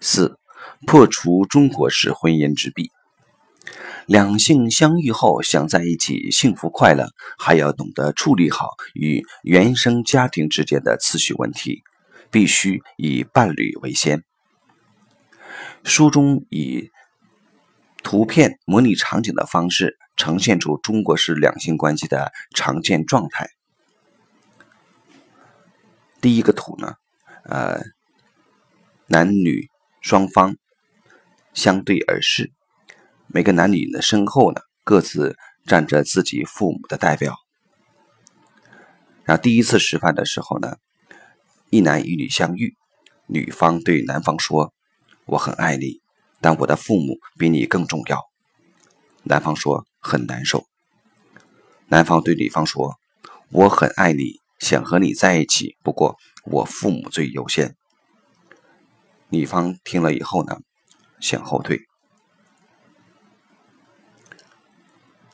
四、破除中国式婚姻之弊。两性相遇后想在一起幸福快乐，还要懂得处理好与原生家庭之间的次序问题，必须以伴侣为先。书中以图片模拟场景的方式呈现出中国式两性关系的常见状态。第一个图呢，呃，男女双方相对而视。每个男女的身后呢，各自站着自己父母的代表。然后第一次吃饭的时候呢，一男一女相遇，女方对男方说：“我很爱你，但我的父母比你更重要。”男方说：“很难受。”男方对女方说：“我很爱你，想和你在一起，不过我父母最优先。”女方听了以后呢，向后退。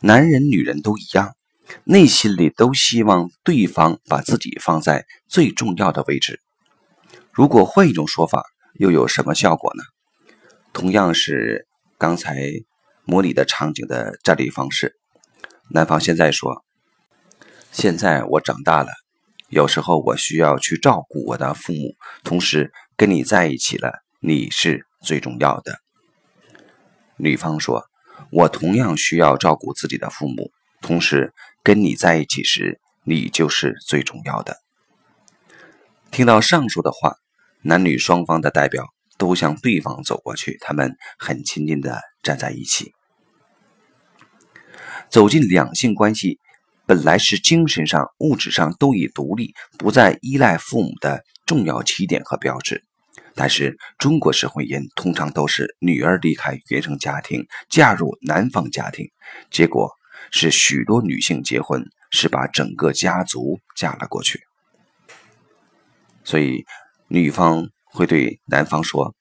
男人、女人都一样，内心里都希望对方把自己放在最重要的位置。如果换一种说法，又有什么效果呢？同样是刚才模拟的场景的站立方式。男方现在说：“现在我长大了，有时候我需要去照顾我的父母，同时跟你在一起了，你是最重要的。”女方说。我同样需要照顾自己的父母，同时跟你在一起时，你就是最重要的。听到上述的话，男女双方的代表都向对方走过去，他们很亲近的站在一起。走进两性关系，本来是精神上、物质上都已独立，不再依赖父母的重要起点和标志。但是中国式婚姻通常都是女儿离开原生家庭，嫁入男方家庭，结果是许多女性结婚是把整个家族嫁了过去。所以女方会对男方说：“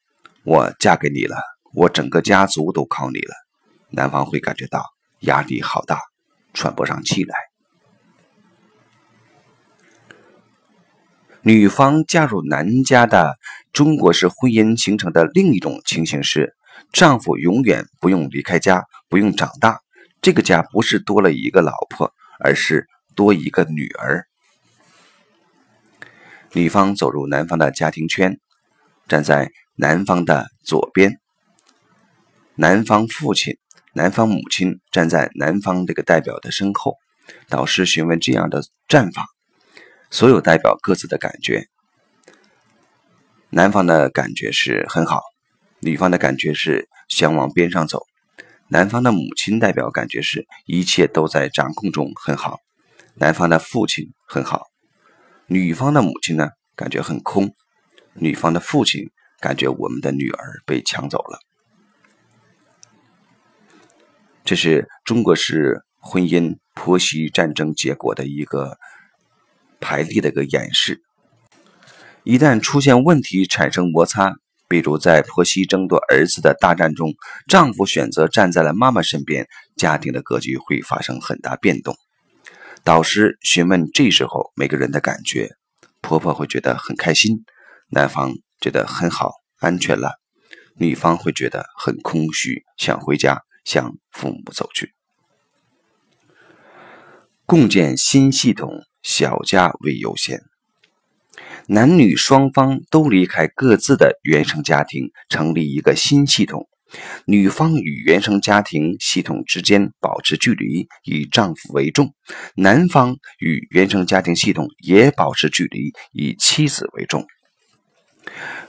我嫁给你了，我整个家族都靠你了。”男方会感觉到压力好大，喘不上气来。女方嫁入男家的中国式婚姻形成的另一种情形是，丈夫永远不用离开家，不用长大，这个家不是多了一个老婆，而是多一个女儿。女方走入男方的家庭圈，站在男方的左边，男方父亲、男方母亲站在男方这个代表的身后。导师询问这样的站法。所有代表各自的感觉，男方的感觉是很好，女方的感觉是想往边上走。男方的母亲代表感觉是一切都在掌控中很好，男方的父亲很好，女方的母亲呢感觉很空，女方的父亲感觉我们的女儿被抢走了。这是中国式婚姻婆媳战争结果的一个。排列的一个演示，一旦出现问题，产生摩擦，比如在婆媳争夺儿子的大战中，丈夫选择站在了妈妈身边，家庭的格局会发生很大变动。导师询问这时候每个人的感觉，婆婆会觉得很开心，男方觉得很好，安全了；女方会觉得很空虚，想回家，向父母走去，共建新系统。小家为优先，男女双方都离开各自的原生家庭，成立一个新系统。女方与原生家庭系统之间保持距离，以丈夫为重；男方与原生家庭系统也保持距离，以妻子为重。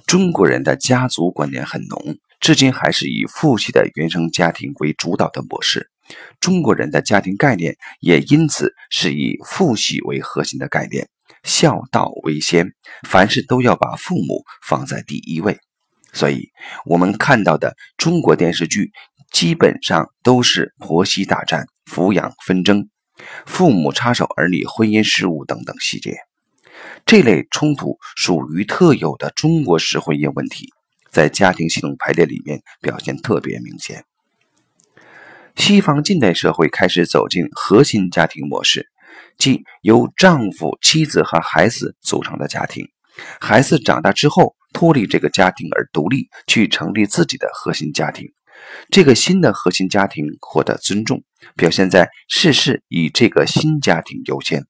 中国人的家族观念很浓，至今还是以父系的原生家庭为主导的模式。中国人的家庭概念也因此是以父系为核心的概念，孝道为先，凡事都要把父母放在第一位。所以，我们看到的中国电视剧基本上都是婆媳大战、抚养纷争、父母插手儿女婚姻事务等等细节。这类冲突属于特有的中国式婚姻问题，在家庭系统排列里面表现特别明显。西方近代社会开始走进核心家庭模式，即由丈夫、妻子和孩子组成的家庭。孩子长大之后，脱离这个家庭而独立，去成立自己的核心家庭。这个新的核心家庭获得尊重，表现在事事以这个新家庭优先。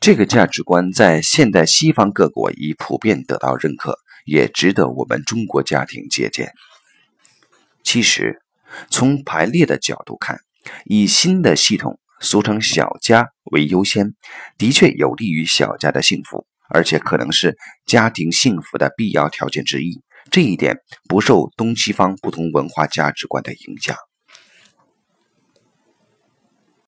这个价值观在现代西方各国已普遍得到认可，也值得我们中国家庭借鉴。其实，从排列的角度看，以新的系统（俗称小家）为优先，的确有利于小家的幸福，而且可能是家庭幸福的必要条件之一。这一点不受东西方不同文化价值观的影响。